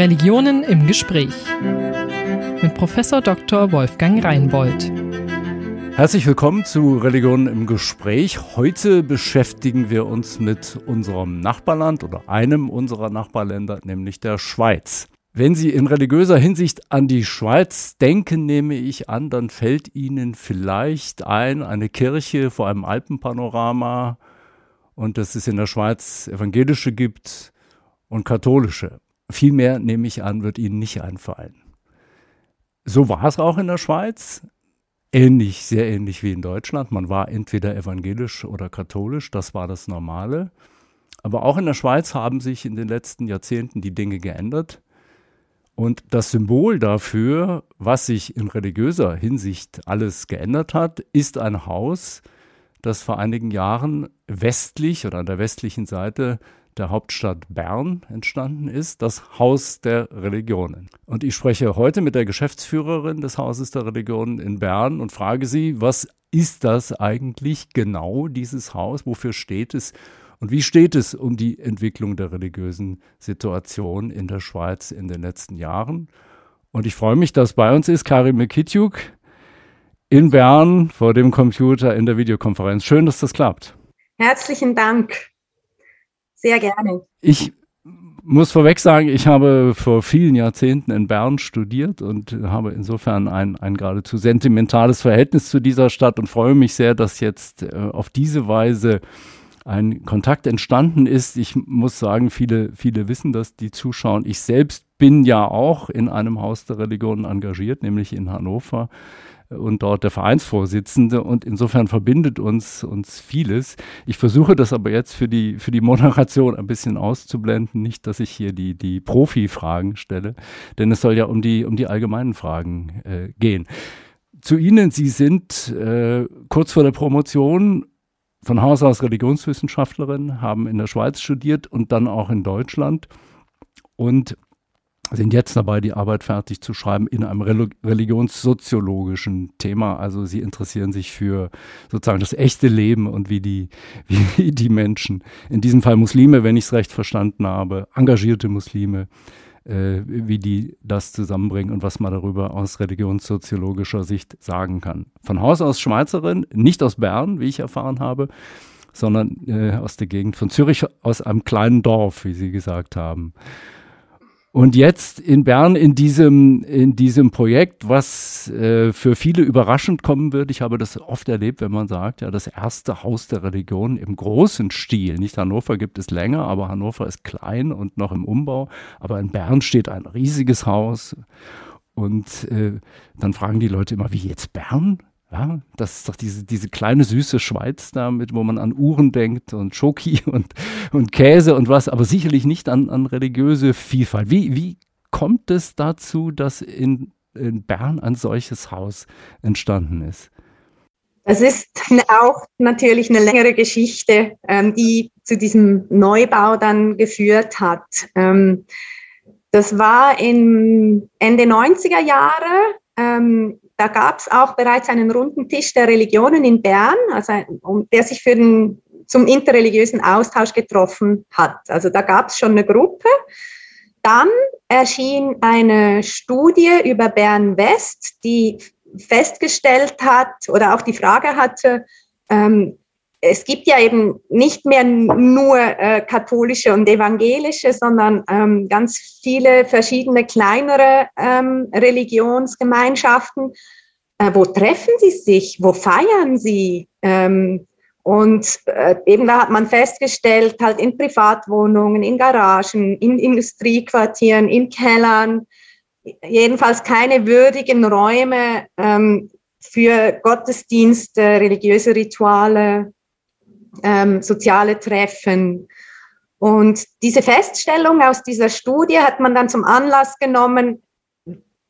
Religionen im Gespräch mit Professor Dr. Wolfgang Reinbold. Herzlich willkommen zu Religionen im Gespräch. Heute beschäftigen wir uns mit unserem Nachbarland oder einem unserer Nachbarländer, nämlich der Schweiz. Wenn Sie in religiöser Hinsicht an die Schweiz denken, nehme ich an, dann fällt Ihnen vielleicht ein, eine Kirche vor einem Alpenpanorama und dass es in der Schweiz evangelische gibt und katholische. Viel mehr, nehme ich an, wird Ihnen nicht einfallen. So war es auch in der Schweiz. Ähnlich, sehr ähnlich wie in Deutschland. Man war entweder evangelisch oder katholisch, das war das Normale. Aber auch in der Schweiz haben sich in den letzten Jahrzehnten die Dinge geändert. Und das Symbol dafür, was sich in religiöser Hinsicht alles geändert hat, ist ein Haus, das vor einigen Jahren westlich oder an der westlichen Seite der Hauptstadt Bern entstanden ist, das Haus der Religionen. Und ich spreche heute mit der Geschäftsführerin des Hauses der Religionen in Bern und frage sie, was ist das eigentlich genau, dieses Haus, wofür steht es und wie steht es um die Entwicklung der religiösen Situation in der Schweiz in den letzten Jahren? Und ich freue mich, dass bei uns ist Karim Mekitjuk in Bern vor dem Computer in der Videokonferenz. Schön, dass das klappt. Herzlichen Dank. Sehr gerne. Ich muss vorweg sagen, ich habe vor vielen Jahrzehnten in Bern studiert und habe insofern ein, ein geradezu sentimentales Verhältnis zu dieser Stadt und freue mich sehr, dass jetzt äh, auf diese Weise ein Kontakt entstanden ist. Ich muss sagen, viele, viele wissen das, die zuschauen. Ich selbst bin ja auch in einem Haus der Religionen engagiert, nämlich in Hannover und dort der Vereinsvorsitzende und insofern verbindet uns, uns vieles. Ich versuche das aber jetzt für die, für die Moderation ein bisschen auszublenden, nicht, dass ich hier die, die Profi-Fragen stelle, denn es soll ja um die, um die allgemeinen Fragen äh, gehen. Zu Ihnen, Sie sind äh, kurz vor der Promotion von Haus aus Religionswissenschaftlerin, haben in der Schweiz studiert und dann auch in Deutschland und sind jetzt dabei, die Arbeit fertig zu schreiben in einem religionssoziologischen Thema. Also sie interessieren sich für sozusagen das echte Leben und wie die, wie die Menschen, in diesem Fall Muslime, wenn ich es recht verstanden habe, engagierte Muslime, äh, wie die das zusammenbringen und was man darüber aus religionssoziologischer Sicht sagen kann. Von Haus aus Schweizerin, nicht aus Bern, wie ich erfahren habe, sondern äh, aus der Gegend von Zürich, aus einem kleinen Dorf, wie Sie gesagt haben. Und jetzt in Bern in diesem, in diesem Projekt, was äh, für viele überraschend kommen wird, ich habe das oft erlebt, wenn man sagt, ja, das erste Haus der Religion im großen Stil. Nicht Hannover gibt es länger, aber Hannover ist klein und noch im Umbau. Aber in Bern steht ein riesiges Haus. Und äh, dann fragen die Leute immer, wie jetzt Bern? Ja, das ist doch diese, diese kleine süße Schweiz da, mit, wo man an Uhren denkt und Schoki und, und Käse und was, aber sicherlich nicht an, an religiöse Vielfalt. Wie, wie kommt es dazu, dass in, in Bern ein solches Haus entstanden ist? Das ist auch natürlich eine längere Geschichte, ähm, die zu diesem Neubau dann geführt hat. Ähm, das war in Ende 90er Jahre. Da gab es auch bereits einen runden Tisch der Religionen in Bern, also der sich für den, zum interreligiösen Austausch getroffen hat. Also da gab es schon eine Gruppe. Dann erschien eine Studie über Bern West, die festgestellt hat oder auch die Frage hatte, ähm, es gibt ja eben nicht mehr nur äh, katholische und evangelische, sondern ähm, ganz viele verschiedene kleinere ähm, Religionsgemeinschaften. Äh, wo treffen sie sich? Wo feiern sie? Ähm, und äh, eben da hat man festgestellt, halt in Privatwohnungen, in Garagen, in Industriequartieren, in Kellern, jedenfalls keine würdigen Räume ähm, für Gottesdienste, religiöse Rituale, ähm, soziale Treffen. Und diese Feststellung aus dieser Studie hat man dann zum Anlass genommen,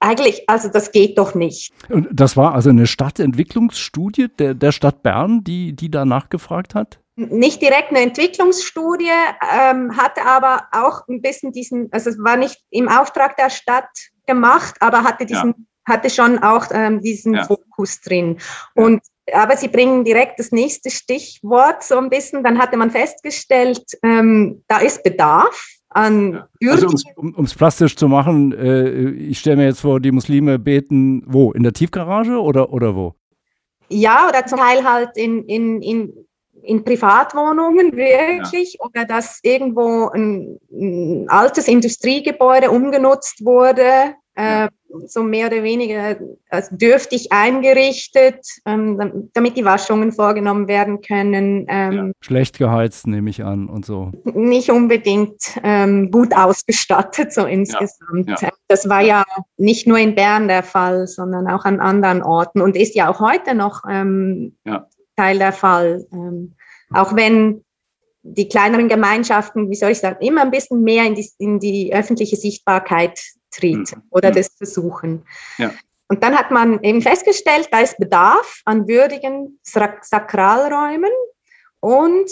eigentlich, also das geht doch nicht. Und das war also eine Stadtentwicklungsstudie der, der Stadt Bern, die, die da nachgefragt hat? Nicht direkt eine Entwicklungsstudie, ähm, hatte aber auch ein bisschen diesen, also es war nicht im Auftrag der Stadt gemacht, aber hatte diesen, ja. hatte schon auch ähm, diesen ja. Fokus drin. Und aber Sie bringen direkt das nächste Stichwort so ein bisschen. Dann hatte man festgestellt, ähm, da ist Bedarf. an ja. Also um es plastisch zu machen, äh, ich stelle mir jetzt vor, die Muslime beten wo? In der Tiefgarage oder, oder wo? Ja, oder zum Teil halt in, in, in, in Privatwohnungen wirklich ja. oder dass irgendwo ein, ein, altes Industriegebäude umgenutzt wurde äh, so mehr oder weniger dürftig eingerichtet, ähm, damit die Waschungen vorgenommen werden können. Ähm, ja, schlecht geheizt, nehme ich an, und so. Nicht unbedingt ähm, gut ausgestattet, so insgesamt. Ja, ja. Das war ja nicht nur in Bern der Fall, sondern auch an anderen Orten und ist ja auch heute noch ähm, Teil der Fall. Ähm, auch wenn die kleineren Gemeinschaften, wie soll ich sagen, immer ein bisschen mehr in die, in die öffentliche Sichtbarkeit tritt mhm. oder mhm. das versuchen. Ja. Und dann hat man eben festgestellt, da ist Bedarf an würdigen Sakralräumen und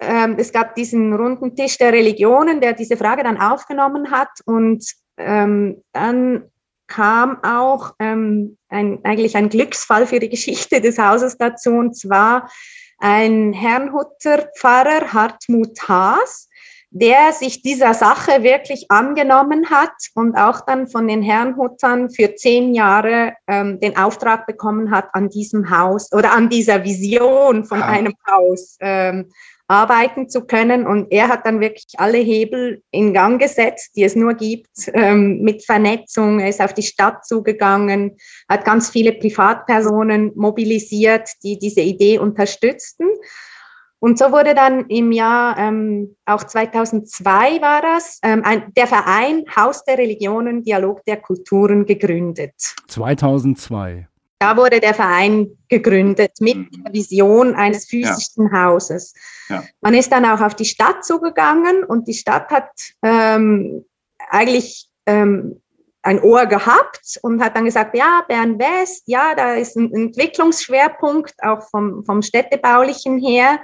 ähm, es gab diesen runden Tisch der Religionen, der diese Frage dann aufgenommen hat und ähm, dann kam auch ähm, ein, eigentlich ein Glücksfall für die Geschichte des Hauses dazu und zwar ein Herrnhuter Pfarrer Hartmut Haas, der sich dieser Sache wirklich angenommen hat und auch dann von den Herrnhutern für zehn Jahre ähm, den Auftrag bekommen hat, an diesem Haus oder an dieser Vision von ja. einem Haus ähm, arbeiten zu können. Und er hat dann wirklich alle Hebel in Gang gesetzt, die es nur gibt, ähm, mit Vernetzung. Er ist auf die Stadt zugegangen, hat ganz viele Privatpersonen mobilisiert, die diese Idee unterstützten. Und so wurde dann im Jahr, ähm, auch 2002 war das, ähm, ein, der Verein Haus der Religionen, Dialog der Kulturen gegründet. 2002. Da wurde der Verein gegründet mit mhm. der Vision eines physischen ja. Hauses. Ja. Man ist dann auch auf die Stadt zugegangen und die Stadt hat ähm, eigentlich ähm, ein Ohr gehabt und hat dann gesagt, ja, Bern West, ja, da ist ein Entwicklungsschwerpunkt auch vom, vom städtebaulichen her.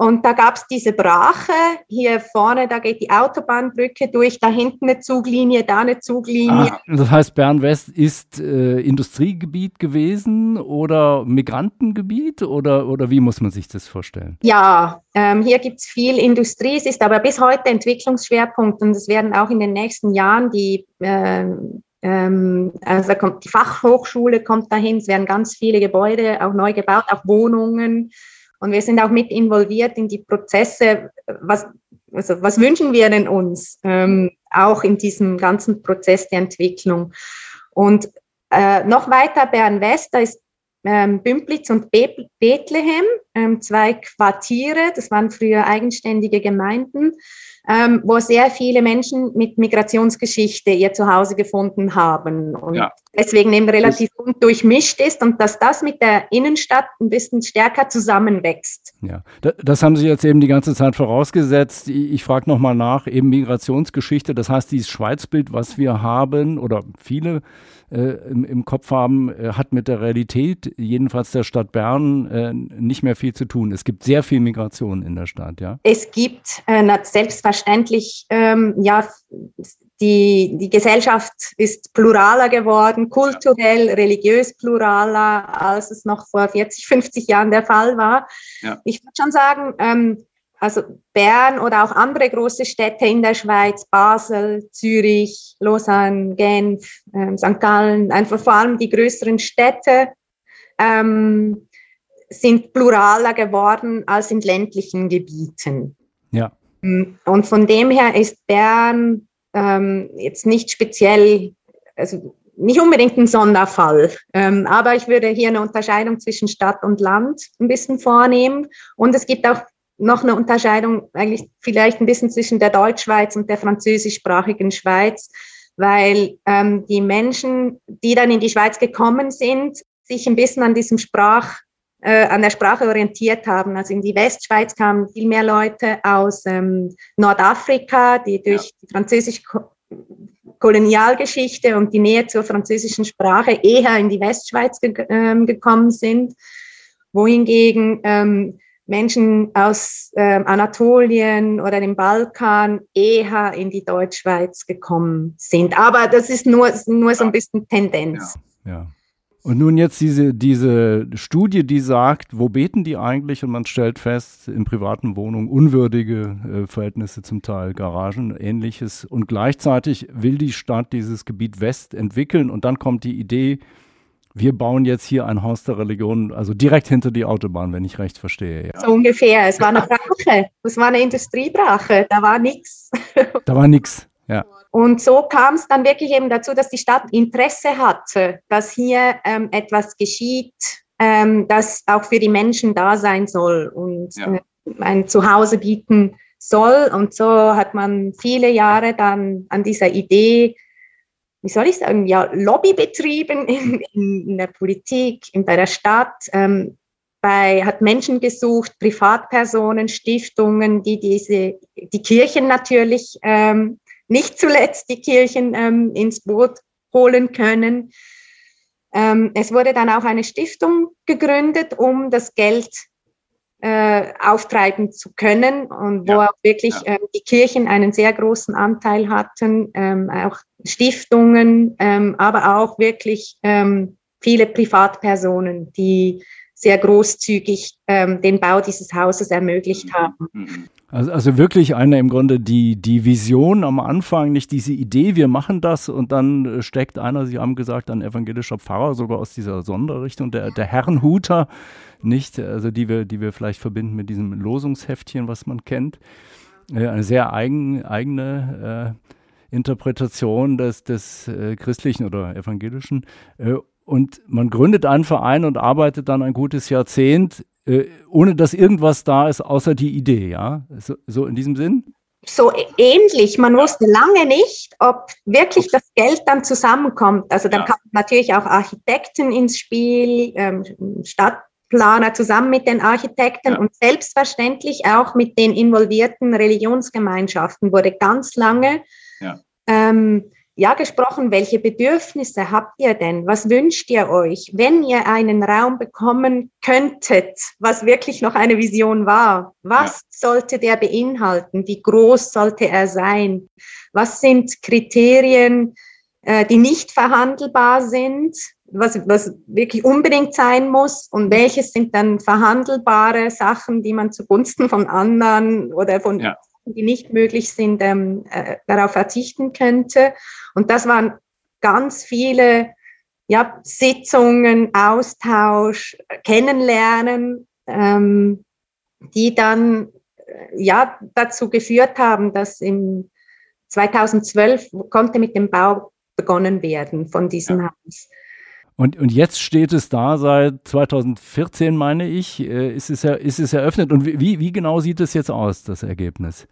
Und da gab es diese Brache. Hier vorne, da geht die Autobahnbrücke durch, da hinten eine Zuglinie, da eine Zuglinie. Ah, das heißt, Bern-West ist äh, Industriegebiet gewesen oder Migrantengebiet oder, oder wie muss man sich das vorstellen? Ja, ähm, hier gibt es viel Industrie. Es ist aber bis heute Entwicklungsschwerpunkt und es werden auch in den nächsten Jahren die äh, also kommt die Fachhochschule kommt dahin, es werden ganz viele Gebäude auch neu gebaut, auch Wohnungen. Und wir sind auch mit involviert in die Prozesse. Was, also was wünschen wir denn uns ähm, auch in diesem ganzen Prozess der Entwicklung? Und äh, noch weiter Bern-West, da ist ähm, Bümplitz und Be Bethlehem, ähm, zwei Quartiere, das waren früher eigenständige Gemeinden ähm, wo sehr viele Menschen mit Migrationsgeschichte ihr Zuhause gefunden haben und ja. deswegen eben relativ das, durchmischt ist und dass das mit der Innenstadt ein bisschen stärker zusammenwächst. Ja, das haben Sie jetzt eben die ganze Zeit vorausgesetzt. Ich, frage nochmal nach, eben Migrationsgeschichte, das heißt, dieses Schweizbild, was wir haben oder viele im, im, Kopf haben, äh, hat mit der Realität, jedenfalls der Stadt Bern, äh, nicht mehr viel zu tun. Es gibt sehr viel Migration in der Stadt, ja? Es gibt äh, selbstverständlich, ähm, ja, die, die Gesellschaft ist pluraler geworden, kulturell, religiös pluraler, als es noch vor 40, 50 Jahren der Fall war. Ja. Ich würde schon sagen, ähm, also Bern oder auch andere große Städte in der Schweiz, Basel, Zürich, Lausanne, Genf, äh, St. Gallen, einfach vor allem die größeren Städte ähm, sind pluraler geworden als in ländlichen Gebieten. Ja. Mm, und von dem her ist Bern ähm, jetzt nicht speziell, also nicht unbedingt ein Sonderfall, ähm, aber ich würde hier eine Unterscheidung zwischen Stadt und Land ein bisschen vornehmen. Und es gibt auch noch eine Unterscheidung eigentlich vielleicht ein bisschen zwischen der Deutschschweiz und der französischsprachigen Schweiz, weil ähm, die Menschen, die dann in die Schweiz gekommen sind, sich ein bisschen an diesem Sprach, äh, an der Sprache orientiert haben. Also in die Westschweiz kamen viel mehr Leute aus ähm, Nordafrika, die durch ja. die französische Kolonialgeschichte und die Nähe zur französischen Sprache eher in die Westschweiz ge ähm, gekommen sind, wohingegen ähm, Menschen aus äh, Anatolien oder dem Balkan eher in die Deutschschweiz gekommen sind. Aber das ist nur, nur so ein bisschen Tendenz. Ja, ja. Und nun jetzt diese, diese Studie, die sagt, wo beten die eigentlich? Und man stellt fest, in privaten Wohnungen unwürdige äh, Verhältnisse zum Teil, Garagen, ähnliches. Und gleichzeitig will die Stadt dieses Gebiet West entwickeln. Und dann kommt die Idee, wir bauen jetzt hier ein Haus der Religion, also direkt hinter die Autobahn, wenn ich recht verstehe. Ja. So ungefähr. Es war eine Brache. Es war eine Industriebrache. Da war nichts. Da war nichts. Ja. Und so kam es dann wirklich eben dazu, dass die Stadt Interesse hatte, dass hier ähm, etwas geschieht, ähm, das auch für die Menschen da sein soll und ja. äh, ein Zuhause bieten soll. Und so hat man viele Jahre dann an dieser Idee, wie soll ich sagen, ja, Lobby betrieben in, in, der Politik, in, bei der Stadt, ähm, bei, hat Menschen gesucht, Privatpersonen, Stiftungen, die diese, die Kirchen natürlich ähm, nicht zuletzt die Kirchen ähm, ins Boot holen können. Ähm, es wurde dann auch eine Stiftung gegründet, um das Geld äh, auftreiben zu können und wo ja, auch wirklich ja. ähm, die Kirchen einen sehr großen Anteil hatten, ähm, auch Stiftungen, ähm, aber auch wirklich ähm, viele Privatpersonen, die sehr großzügig ähm, den Bau dieses Hauses ermöglicht mhm. haben. Mhm. Also, also wirklich eine im Grunde die, die Vision am Anfang, nicht diese Idee, wir machen das und dann steckt einer, Sie haben gesagt, ein evangelischer Pfarrer, sogar aus dieser Sonderrichtung, der, der Herrenhuter, nicht, also die wir, die wir vielleicht verbinden mit diesem Losungsheftchen, was man kennt. Äh, eine sehr eigen, eigene äh, Interpretation des, des äh, christlichen oder evangelischen. Äh, und man gründet einen Verein und arbeitet dann ein gutes Jahrzehnt, äh, ohne dass irgendwas da ist, außer die Idee, ja? So, so in diesem Sinn? so ähnlich. Man wusste lange nicht, ob wirklich das Geld dann zusammenkommt. Also dann ja. kamen natürlich auch Architekten ins Spiel, ähm, Stadtplaner zusammen mit den Architekten ja. und selbstverständlich auch mit den involvierten Religionsgemeinschaften wurde ganz lange ja. ähm, ja gesprochen, welche Bedürfnisse habt ihr denn? Was wünscht ihr euch, wenn ihr einen Raum bekommen könntet, was wirklich noch eine Vision war? Was sollte der beinhalten? Wie groß sollte er sein? Was sind Kriterien, äh, die nicht verhandelbar sind? Was, was wirklich unbedingt sein muss und welches sind dann verhandelbare Sachen, die man zugunsten von anderen oder von ja die nicht möglich sind, ähm, äh, darauf verzichten könnte. Und das waren ganz viele ja, Sitzungen, Austausch, Kennenlernen, ähm, die dann äh, ja, dazu geführt haben, dass im 2012 konnte mit dem Bau begonnen werden von diesem ja. Haus. Und, und jetzt steht es da seit 2014, meine ich, äh, ist, es, ist es eröffnet. Und wie, wie genau sieht es jetzt aus, das Ergebnis?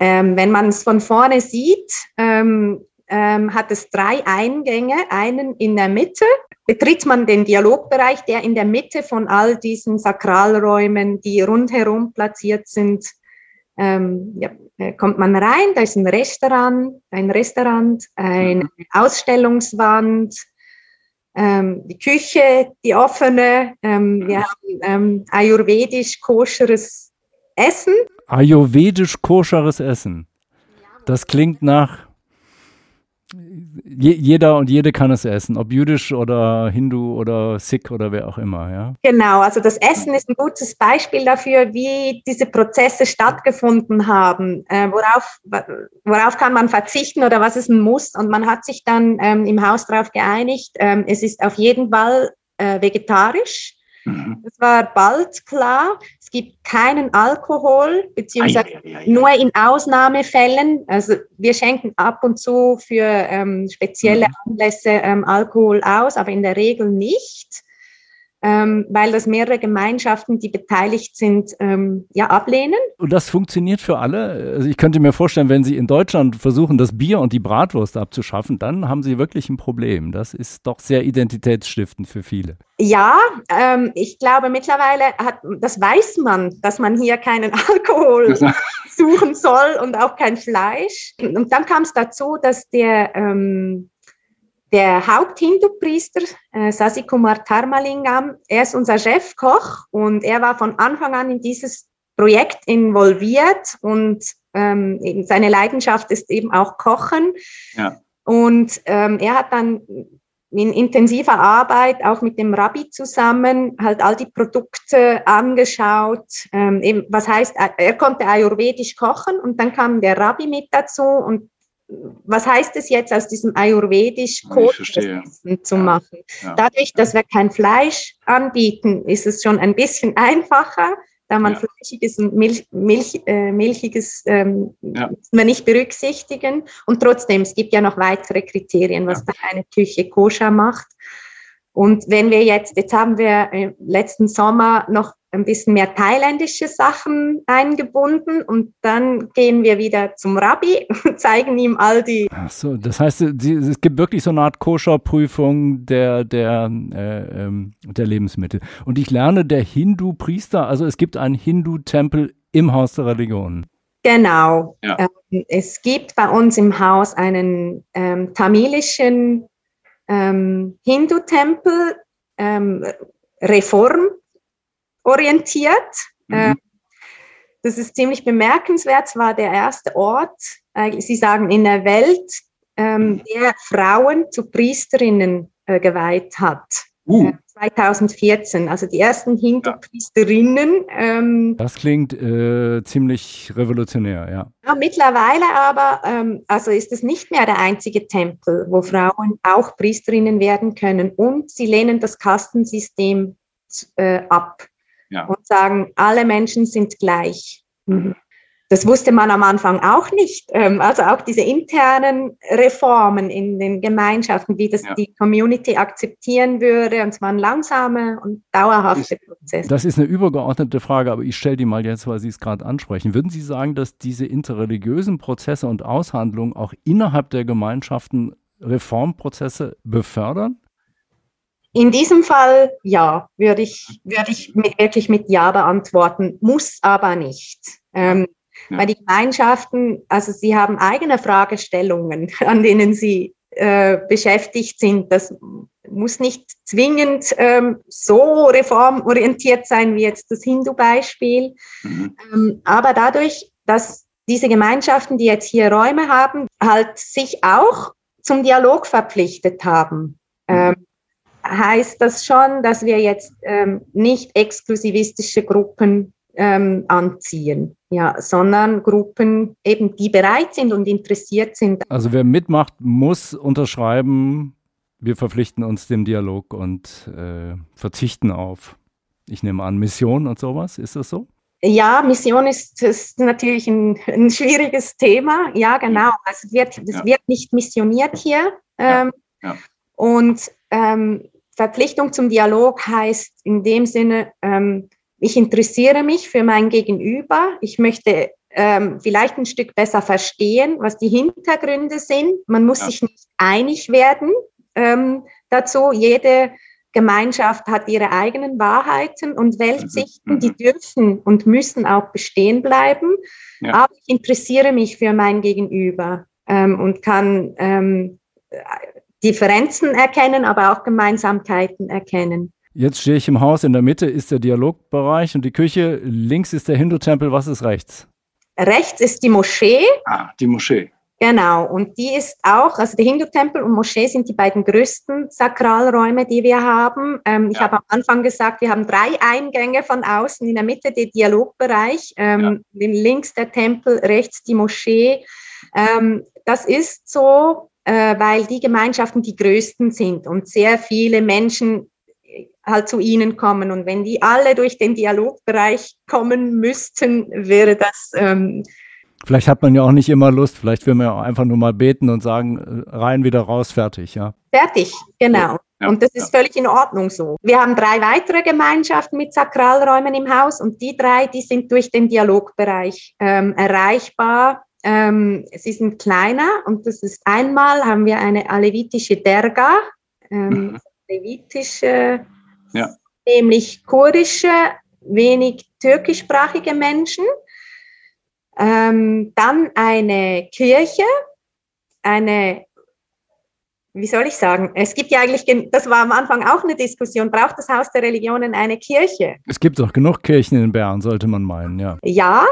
Ähm, wenn man es von vorne sieht, ähm, ähm, hat es drei Eingänge, einen in der Mitte. Betritt man den Dialogbereich, der in der Mitte von all diesen Sakralräumen, die rundherum platziert sind, ähm, ja, äh, kommt man rein. Da ist ein Restaurant, ein Restaurant, eine mhm. Ausstellungswand, ähm, die Küche, die offene, ähm, wir haben ähm, ayurvedisch koscheres Essen. Ayurvedisch koscheres Essen. Das klingt nach je, jeder und jede kann es essen, ob jüdisch oder Hindu oder Sikh oder wer auch immer, ja. Genau, also das Essen ist ein gutes Beispiel dafür, wie diese Prozesse stattgefunden haben. Äh, worauf, worauf kann man verzichten oder was ist ein Muss? Und man hat sich dann ähm, im Haus darauf geeinigt, ähm, es ist auf jeden Fall äh, vegetarisch. Mhm. Das war bald klar. Es gibt keinen Alkohol, beziehungsweise ei, ei, ei, nur in Ausnahmefällen. Also wir schenken ab und zu für ähm, spezielle mhm. Anlässe ähm, Alkohol aus, aber in der Regel nicht ähm, weil das mehrere Gemeinschaften, die beteiligt sind, ähm, ja ablehnen. Und das funktioniert für alle. Also ich könnte mir vorstellen, wenn Sie in Deutschland versuchen, das Bier und die Bratwurst abzuschaffen, dann haben Sie wirklich ein Problem. Das ist doch sehr identitätsstiftend für viele. Ja, ähm, ich glaube mittlerweile hat, das weiß man, dass man hier keinen Alkohol suchen soll und auch kein Fleisch. Und dann kam es dazu, dass der ähm, der Haupt-Hindu-Priester, äh, Sasikumar Tharmalingam, er ist unser Chefkoch und er war von Anfang an in dieses Projekt involviert und ähm, seine Leidenschaft ist eben auch Kochen. Ja. Und ähm, er hat dann in intensiver Arbeit auch mit dem Rabbi zusammen halt all die Produkte angeschaut. Ähm, eben, was heißt, er konnte ayurvedisch kochen und dann kam der Rabbi mit dazu und was heißt es jetzt aus diesem ayurvedisch Kotessen zu machen? Ja. Dadurch, dass wir kein Fleisch anbieten, ist es schon ein bisschen einfacher, da man ja. fleischiges und Milch, Milch, äh, milchiges ähm, ja. nicht berücksichtigen. Und trotzdem, es gibt ja noch weitere Kriterien, was ja. da eine Küche koscher macht. Und wenn wir jetzt, jetzt haben wir im letzten Sommer noch ein bisschen mehr thailändische Sachen eingebunden und dann gehen wir wieder zum Rabbi und zeigen ihm all die. Ach so, das heißt, es gibt wirklich so eine Art Koscher-Prüfung der, der, äh, ähm, der Lebensmittel. Und ich lerne der Hindu-Priester, also es gibt einen Hindu-Tempel im Haus der Religion. Genau. Ja. Ähm, es gibt bei uns im Haus einen ähm, tamilischen ähm, Hindu-Tempel, ähm, reformorientiert. Mhm. Ähm, das ist ziemlich bemerkenswert. Es war der erste Ort, äh, Sie sagen, in der Welt, ähm, mhm. der Frauen zu Priesterinnen äh, geweiht hat. Uh. 2014, also die ersten Hindu-Priesterinnen. Ähm, das klingt äh, ziemlich revolutionär, ja. ja mittlerweile aber, ähm, also ist es nicht mehr der einzige Tempel, wo Frauen auch Priesterinnen werden können und sie lehnen das Kastensystem äh, ab ja. und sagen, alle Menschen sind gleich. Mhm. Das wusste man am Anfang auch nicht. Ähm, also auch diese internen Reformen in den Gemeinschaften, wie das ja. die Community akzeptieren würde. Und zwar ein langsamer und dauerhafter Prozess. Das ist eine übergeordnete Frage, aber ich stelle die mal jetzt, weil Sie es gerade ansprechen. Würden Sie sagen, dass diese interreligiösen Prozesse und Aushandlungen auch innerhalb der Gemeinschaften Reformprozesse befördern? In diesem Fall ja, würde ich, würde ich mit, wirklich mit Ja beantworten, muss aber nicht. Ähm, ja. Weil die Gemeinschaften, also sie haben eigene Fragestellungen, an denen sie äh, beschäftigt sind. Das muss nicht zwingend ähm, so reformorientiert sein wie jetzt das Hindu-Beispiel. Mhm. Ähm, aber dadurch, dass diese Gemeinschaften, die jetzt hier Räume haben, halt sich auch zum Dialog verpflichtet haben, mhm. ähm, heißt das schon, dass wir jetzt ähm, nicht exklusivistische Gruppen ähm, anziehen, ja, sondern Gruppen eben, die bereit sind und interessiert sind. Also wer mitmacht, muss unterschreiben, wir verpflichten uns dem Dialog und äh, verzichten auf, ich nehme an, Mission und sowas. Ist das so? Ja, Mission ist, ist natürlich ein, ein, schwieriges Thema. Ja, genau. Also es wird, es ja. wird nicht missioniert hier. Ähm, ja. Ja. Und ähm, Verpflichtung zum Dialog heißt in dem Sinne, ähm, ich interessiere mich für mein Gegenüber. Ich möchte ähm, vielleicht ein Stück besser verstehen, was die Hintergründe sind. Man muss ja. sich nicht einig werden ähm, dazu. Jede Gemeinschaft hat ihre eigenen Wahrheiten und Weltsichten, mhm. die dürfen und müssen auch bestehen bleiben. Ja. Aber ich interessiere mich für mein Gegenüber ähm, und kann ähm, Differenzen erkennen, aber auch Gemeinsamkeiten erkennen. Jetzt stehe ich im Haus, in der Mitte ist der Dialogbereich und die Küche, links ist der Hindu-Tempel, was ist rechts? Rechts ist die Moschee. Ah, die Moschee. Genau, und die ist auch, also der Hindu-Tempel und Moschee sind die beiden größten Sakralräume, die wir haben. Ähm, ja. Ich habe am Anfang gesagt, wir haben drei Eingänge von außen, in der Mitte der Dialogbereich, ähm, ja. links der Tempel, rechts die Moschee. Ähm, das ist so, äh, weil die Gemeinschaften die größten sind und sehr viele Menschen halt zu ihnen kommen. Und wenn die alle durch den Dialogbereich kommen müssten, wäre das. Ähm, Vielleicht hat man ja auch nicht immer Lust, vielleicht will man ja auch einfach nur mal beten und sagen, äh, rein, wieder raus, fertig, ja. Fertig, genau. Ja, und das ist ja. völlig in Ordnung so. Wir haben drei weitere Gemeinschaften mit Sakralräumen im Haus und die drei, die sind durch den Dialogbereich ähm, erreichbar. Ähm, sie sind kleiner und das ist einmal haben wir eine alevitische Derga, ähm, mhm. alevitische ja. nämlich kurdische, wenig türkischsprachige Menschen. Ähm, dann eine Kirche, eine, wie soll ich sagen, es gibt ja eigentlich, das war am Anfang auch eine Diskussion, braucht das Haus der Religionen eine Kirche? Es gibt doch genug Kirchen in Bern, sollte man meinen, ja. Ja,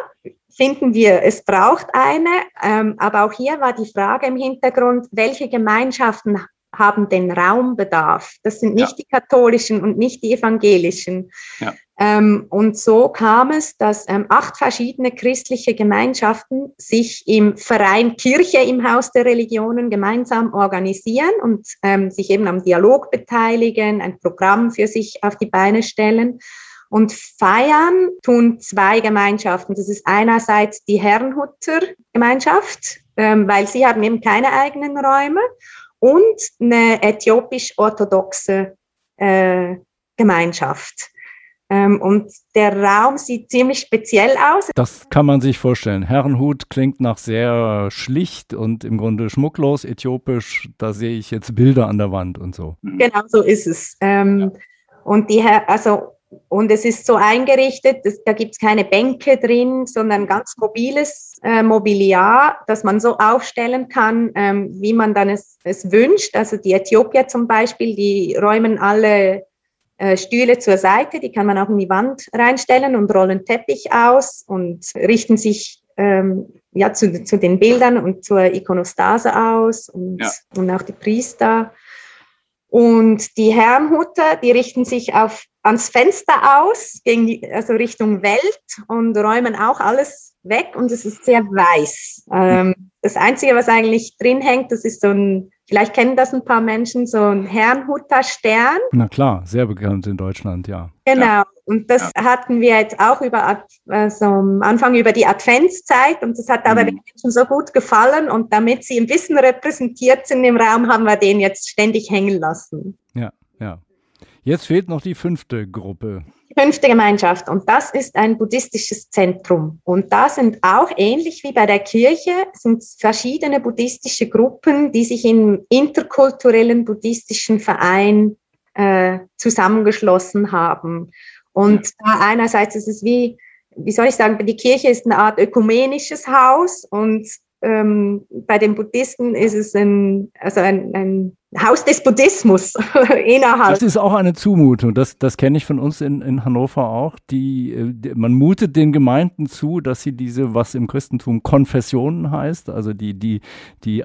finden wir, es braucht eine, ähm, aber auch hier war die Frage im Hintergrund, welche Gemeinschaften haben den Raumbedarf. Das sind nicht ja. die katholischen und nicht die evangelischen. Ja. Ähm, und so kam es, dass ähm, acht verschiedene christliche Gemeinschaften sich im Verein Kirche im Haus der Religionen gemeinsam organisieren und ähm, sich eben am Dialog beteiligen, ein Programm für sich auf die Beine stellen. Und feiern tun zwei Gemeinschaften. Das ist einerseits die Herrenhutter Gemeinschaft, ähm, weil sie haben eben keine eigenen Räume und eine äthiopisch-orthodoxe äh, Gemeinschaft. Ähm, und der Raum sieht ziemlich speziell aus. Das kann man sich vorstellen. Herrenhut klingt nach sehr schlicht und im Grunde schmucklos, äthiopisch. Da sehe ich jetzt Bilder an der Wand und so. Genau so ist es. Ähm, ja. Und die, also und es ist so eingerichtet, dass, da gibt es keine Bänke drin, sondern ganz mobiles äh, Mobiliar, das man so aufstellen kann, ähm, wie man dann es, es, wünscht. Also die Äthiopier zum Beispiel, die räumen alle äh, Stühle zur Seite, die kann man auch in die Wand reinstellen und rollen Teppich aus und richten sich ähm, ja, zu, zu den Bildern und zur Ikonostase aus und, ja. und auch die Priester. Und die Herrnhuter, die richten sich auf ans Fenster aus, gegen die, also Richtung Welt und räumen auch alles weg und es ist sehr weiß. Ähm, das Einzige, was eigentlich drin hängt, das ist so ein, vielleicht kennen das ein paar Menschen, so ein Herrnhuter Stern. Na klar, sehr bekannt in Deutschland, ja. Genau. Ja. Und das ja. hatten wir jetzt auch über, also am Anfang über die Adventszeit und das hat aber mhm. den Menschen so gut gefallen und damit sie ein bisschen repräsentiert sind im Raum, haben wir den jetzt ständig hängen lassen. Jetzt fehlt noch die fünfte Gruppe. Die fünfte Gemeinschaft. Und das ist ein buddhistisches Zentrum. Und da sind auch ähnlich wie bei der Kirche, sind verschiedene buddhistische Gruppen, die sich im interkulturellen buddhistischen Verein äh, zusammengeschlossen haben. Und da einerseits ist es wie, wie soll ich sagen, die Kirche ist eine Art ökumenisches Haus und ähm, bei den Buddhisten ist es ein, also ein, ein Haus des Buddhismus innerhalb. Das ist auch eine Zumutung. Das, das kenne ich von uns in, in Hannover auch. Die, die, man mutet den Gemeinden zu, dass sie diese, was im Christentum Konfessionen heißt, also die, die, die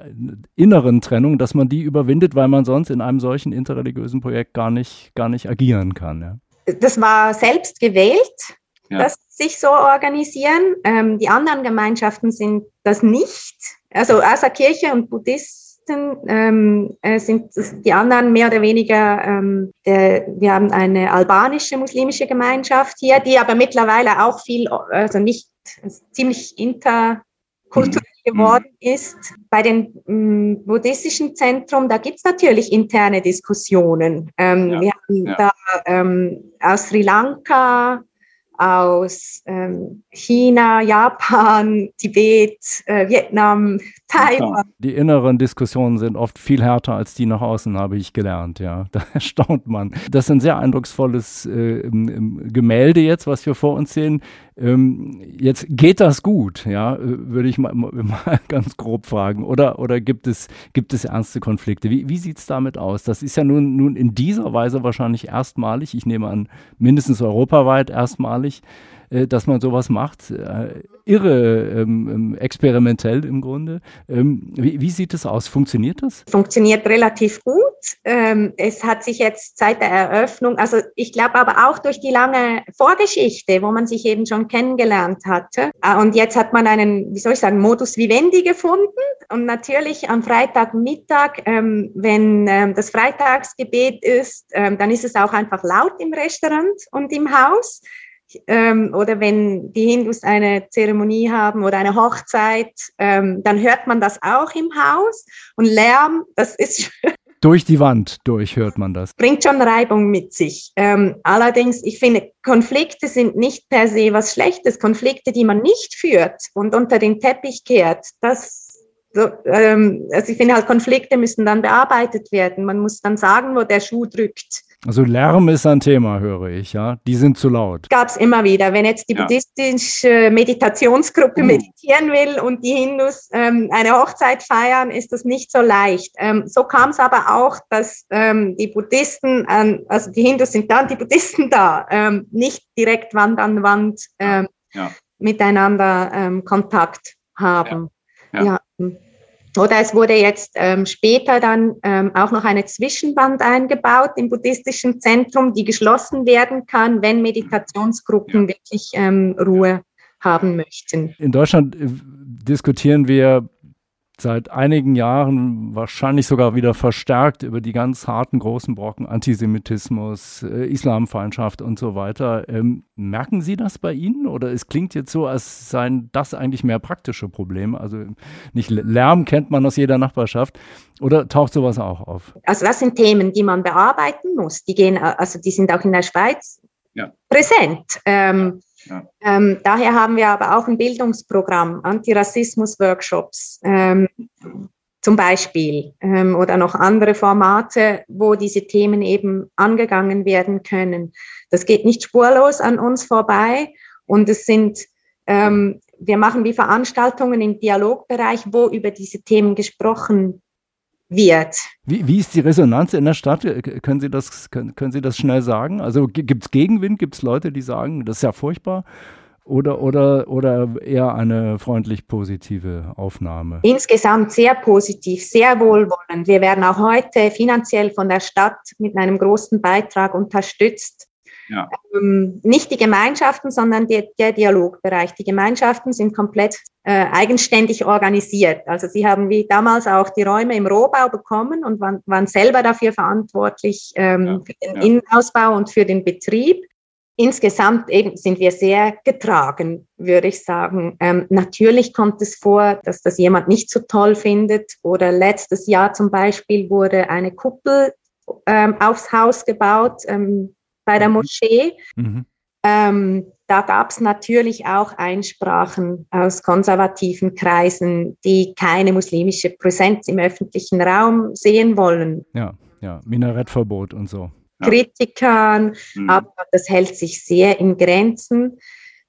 inneren Trennungen, dass man die überwindet, weil man sonst in einem solchen interreligiösen Projekt gar nicht, gar nicht agieren kann. Ja. Das war selbst gewählt, ja. dass sich so organisieren. Ähm, die anderen Gemeinschaften sind das nicht. Also außer Kirche und Buddhisten ähm, äh, sind die anderen mehr oder weniger, ähm, der, wir haben eine albanische muslimische Gemeinschaft hier, die aber mittlerweile auch viel, also nicht ziemlich interkulturell mhm. geworden ist. Bei den ähm, buddhistischen Zentren, da gibt es natürlich interne Diskussionen. Ähm, ja, wir haben ja. da ähm, aus Sri Lanka, aus ähm, China, Japan, Tibet, äh, Vietnam, Taiwan. Die inneren Diskussionen sind oft viel härter als die nach außen, habe ich gelernt, ja. Da erstaunt man. Das ist ein sehr eindrucksvolles äh, Gemälde jetzt, was wir vor uns sehen. Ähm, jetzt geht das gut, ja, würde ich mal, mal, ganz grob fragen. Oder, oder gibt, es, gibt es ernste Konflikte? Wie, wie sieht es damit aus? Das ist ja nun, nun in dieser Weise wahrscheinlich erstmalig, ich nehme an, mindestens europaweit erstmalig. Äh, dass man sowas macht. Äh, irre ähm, ähm, experimentell im Grunde. Ähm, wie, wie, sieht es aus? Funktioniert das? Funktioniert relativ gut. Ähm, es hat sich jetzt seit der Eröffnung, also ich glaube aber auch durch die lange Vorgeschichte, wo man sich eben schon kennengelernt hatte. Äh, und jetzt hat man einen, wie soll ich sagen, Modus vivendi gefunden. Und natürlich am Freitagmittag, ähm, wenn ähm, das Freitagsgebet ist, dann ist es auch einfach laut im Restaurant und im Haus ähm, oder wenn die Hindus eine Zeremonie haben oder eine Hochzeit, ähm, dann hört man das auch im Haus. Und Lärm, das ist durch die Wand durch hört man das. Bringt schon Reibung mit sich. Ähm, allerdings, ich finde, Konflikte sind nicht per se was Schlechtes. Konflikte, die man nicht führt und unter den Teppich kehrt, das so, ähm, also ich finde halt, Konflikte müssen dann bearbeitet werden. Man muss dann sagen, wo der Schuh drückt. Also Lärm ist ein Thema, höre ich, ja. Die sind zu laut. Gab es immer wieder. Wenn jetzt die ja. buddhistische Meditationsgruppe uh. meditieren will und die Hindus ähm, eine Hochzeit feiern, ist das nicht so leicht. Ähm, so kam es aber auch, dass ähm, die Buddhisten, ähm, also die Hindus sind da und die Buddhisten da, ähm, nicht direkt Wand an Wand ähm, ja. miteinander ähm, Kontakt haben. Ja. ja. Oder es wurde jetzt ähm, später dann ähm, auch noch eine Zwischenwand eingebaut im buddhistischen Zentrum, die geschlossen werden kann, wenn Meditationsgruppen wirklich ähm, Ruhe haben möchten. In Deutschland äh, diskutieren wir seit einigen Jahren wahrscheinlich sogar wieder verstärkt über die ganz harten großen Brocken Antisemitismus, äh, Islamfeindschaft und so weiter. Ähm, merken Sie das bei Ihnen oder es klingt jetzt so, als seien das eigentlich mehr praktische Probleme? Also nicht Lärm kennt man aus jeder Nachbarschaft oder taucht sowas auch auf? Also das sind Themen, die man bearbeiten muss. Die gehen, also die sind auch in der Schweiz ja. präsent. Ähm, Ähm, daher haben wir aber auch ein Bildungsprogramm, Antirassismus-Workshops ähm, zum Beispiel ähm, oder noch andere Formate, wo diese Themen eben angegangen werden können. Das geht nicht spurlos an uns vorbei und es sind, ähm, wir machen wie Veranstaltungen im Dialogbereich, wo über diese Themen gesprochen wird. Wie, wie ist die Resonanz in der Stadt? Können Sie das, können, können Sie das schnell sagen? Also gibt es Gegenwind? Gibt es Leute, die sagen, das ist ja furchtbar? Oder, oder, oder eher eine freundlich positive Aufnahme? Insgesamt sehr positiv, sehr wohlwollend. Wir werden auch heute finanziell von der Stadt mit einem großen Beitrag unterstützt ja. Ähm, nicht die Gemeinschaften, sondern die, der Dialogbereich. Die Gemeinschaften sind komplett äh, eigenständig organisiert. Also sie haben wie damals auch die Räume im Rohbau bekommen und waren, waren selber dafür verantwortlich ähm, ja. für den ja. Innenausbau und für den Betrieb. Insgesamt eben sind wir sehr getragen, würde ich sagen. Ähm, natürlich kommt es vor, dass das jemand nicht so toll findet. Oder letztes Jahr zum Beispiel wurde eine Kuppel ähm, aufs Haus gebaut. Ähm, bei der mhm. Moschee. Mhm. Ähm, da gab es natürlich auch Einsprachen aus konservativen Kreisen, die keine muslimische Präsenz im öffentlichen Raum sehen wollen. Ja, ja, Minarettverbot und so. Kritikern, mhm. aber das hält sich sehr in Grenzen.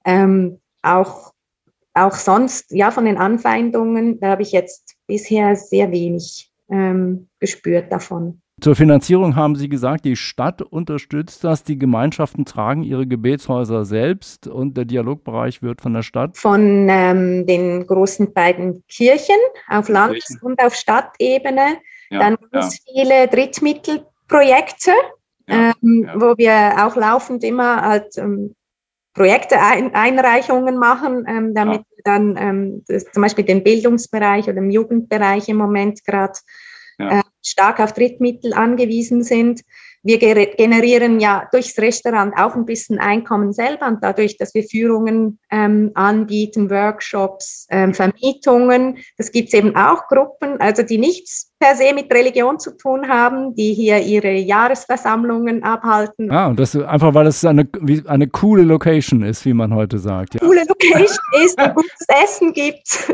Ähm, auch, auch sonst, ja, von den Anfeindungen, da habe ich jetzt bisher sehr wenig ähm, gespürt davon. Zur Finanzierung haben Sie gesagt, die Stadt unterstützt das, die Gemeinschaften tragen ihre Gebetshäuser selbst und der Dialogbereich wird von der Stadt? Von ähm, den großen beiden Kirchen auf Landes- und auf Stadtebene. Ja, Dann ganz ja. viele Drittmittelprojekte, ja, ähm, wo wir auch laufend immer halt ähm, Projekte, ein, Einreichungen machen, ähm, damit wir dann ähm, zum Beispiel den Bildungsbereich oder den Jugendbereich im Moment gerade ja. äh, stark auf Drittmittel angewiesen sind. Wir generieren ja durchs Restaurant auch ein bisschen Einkommen selber und dadurch, dass wir Führungen ähm, anbieten, Workshops, ähm, Vermietungen. Das gibt es eben auch Gruppen, also die nichts per se mit Religion zu tun haben, die hier ihre Jahresversammlungen abhalten. Ah, und das einfach, weil es eine, eine coole Location ist, wie man heute sagt. Ja. Coole Location ist, gutes Essen gibt.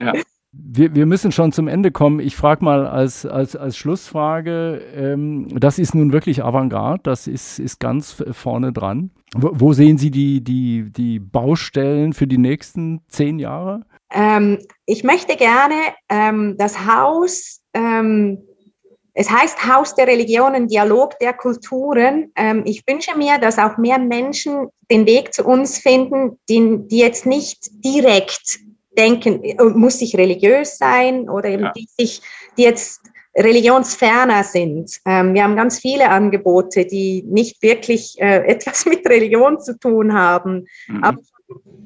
Ja. Wir, wir müssen schon zum Ende kommen. Ich frage mal als, als, als Schlussfrage, ähm, das ist nun wirklich Avantgarde, das ist, ist ganz vorne dran. Wo, wo sehen Sie die, die, die Baustellen für die nächsten zehn Jahre? Ähm, ich möchte gerne ähm, das Haus, ähm, es heißt Haus der Religionen, Dialog der Kulturen. Ähm, ich wünsche mir, dass auch mehr Menschen den Weg zu uns finden, die, die jetzt nicht direkt denken, äh, muss ich religiös sein oder eben ja. die sich, die jetzt religionsferner sind. Ähm, wir haben ganz viele Angebote, die nicht wirklich äh, etwas mit Religion zu tun haben, mhm. aber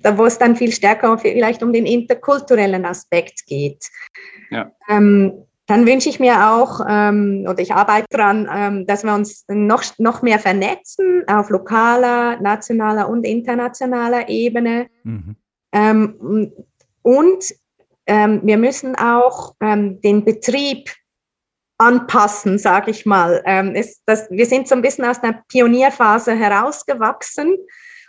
da, wo es dann viel stärker vielleicht um den interkulturellen Aspekt geht. Ja. Ähm, dann wünsche ich mir auch, ähm, oder ich arbeite daran, ähm, dass wir uns noch, noch mehr vernetzen auf lokaler, nationaler und internationaler Ebene. Mhm. Und ähm, wir müssen auch ähm, den Betrieb anpassen, sage ich mal. Ähm, ist das, wir sind so ein bisschen aus der Pionierphase herausgewachsen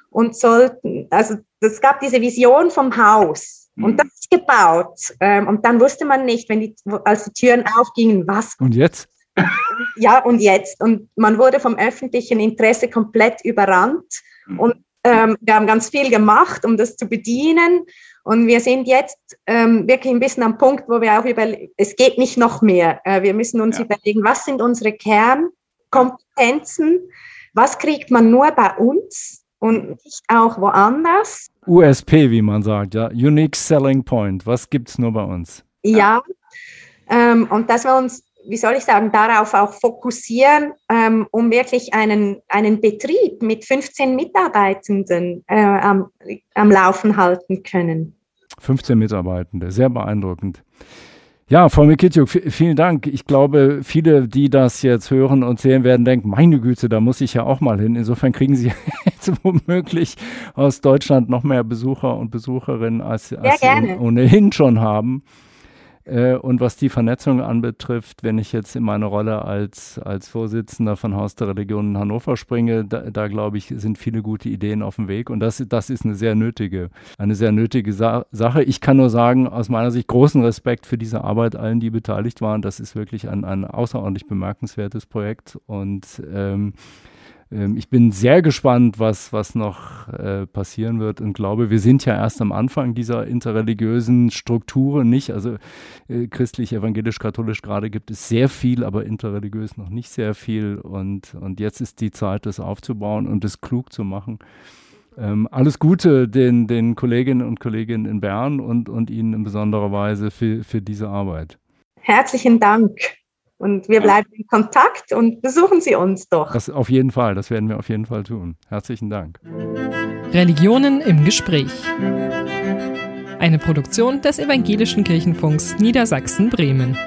und sollten, also es gab diese Vision vom Haus mhm. und das ist gebaut. Ähm, und dann wusste man nicht, wenn die, als die Türen aufgingen, was. Und jetzt? Ja, und jetzt. Und man wurde vom öffentlichen Interesse komplett überrannt. Mhm. Und ähm, wir haben ganz viel gemacht, um das zu bedienen. Und wir sind jetzt ähm, wirklich ein bisschen am Punkt, wo wir auch über, es geht nicht noch mehr. Äh, wir müssen uns ja. überlegen, was sind unsere Kernkompetenzen? Was kriegt man nur bei uns und nicht auch woanders? USP, wie man sagt, ja. Unique Selling Point. Was gibt es nur bei uns? Ja, ähm, und dass wir uns, wie soll ich sagen, darauf auch fokussieren, ähm, um wirklich einen, einen Betrieb mit 15 Mitarbeitenden äh, am, am Laufen halten können. 15 Mitarbeitende, sehr beeindruckend. Ja, Frau Mikitjuk, vielen Dank. Ich glaube, viele, die das jetzt hören und sehen werden, denken, meine Güte, da muss ich ja auch mal hin. Insofern kriegen Sie jetzt womöglich aus Deutschland noch mehr Besucher und Besucherinnen, als, als Sie ohnehin schon haben. Äh, und was die Vernetzung anbetrifft, wenn ich jetzt in meine Rolle als, als Vorsitzender von Haus der Religion in Hannover springe, da, da glaube ich, sind viele gute Ideen auf dem Weg. Und das, das ist eine sehr nötige, eine sehr nötige Sa Sache. Ich kann nur sagen, aus meiner Sicht großen Respekt für diese Arbeit allen, die beteiligt waren. Das ist wirklich ein, ein außerordentlich bemerkenswertes Projekt. Und ähm, ähm, ich bin sehr gespannt, was, was noch äh, passieren wird und glaube, wir sind ja erst am Anfang dieser interreligiösen Strukturen nicht. Also äh, christlich, evangelisch, katholisch gerade gibt es sehr viel, aber interreligiös noch nicht sehr viel. Und, und jetzt ist die Zeit, das aufzubauen und es klug zu machen. Ähm, alles Gute den, den Kolleginnen und Kollegen in Bern und, und Ihnen in besonderer Weise für, für diese Arbeit. Herzlichen Dank. Und wir bleiben in Kontakt und besuchen Sie uns doch. Das auf jeden Fall, das werden wir auf jeden Fall tun. Herzlichen Dank. Religionen im Gespräch. Eine Produktion des Evangelischen Kirchenfunks Niedersachsen-Bremen.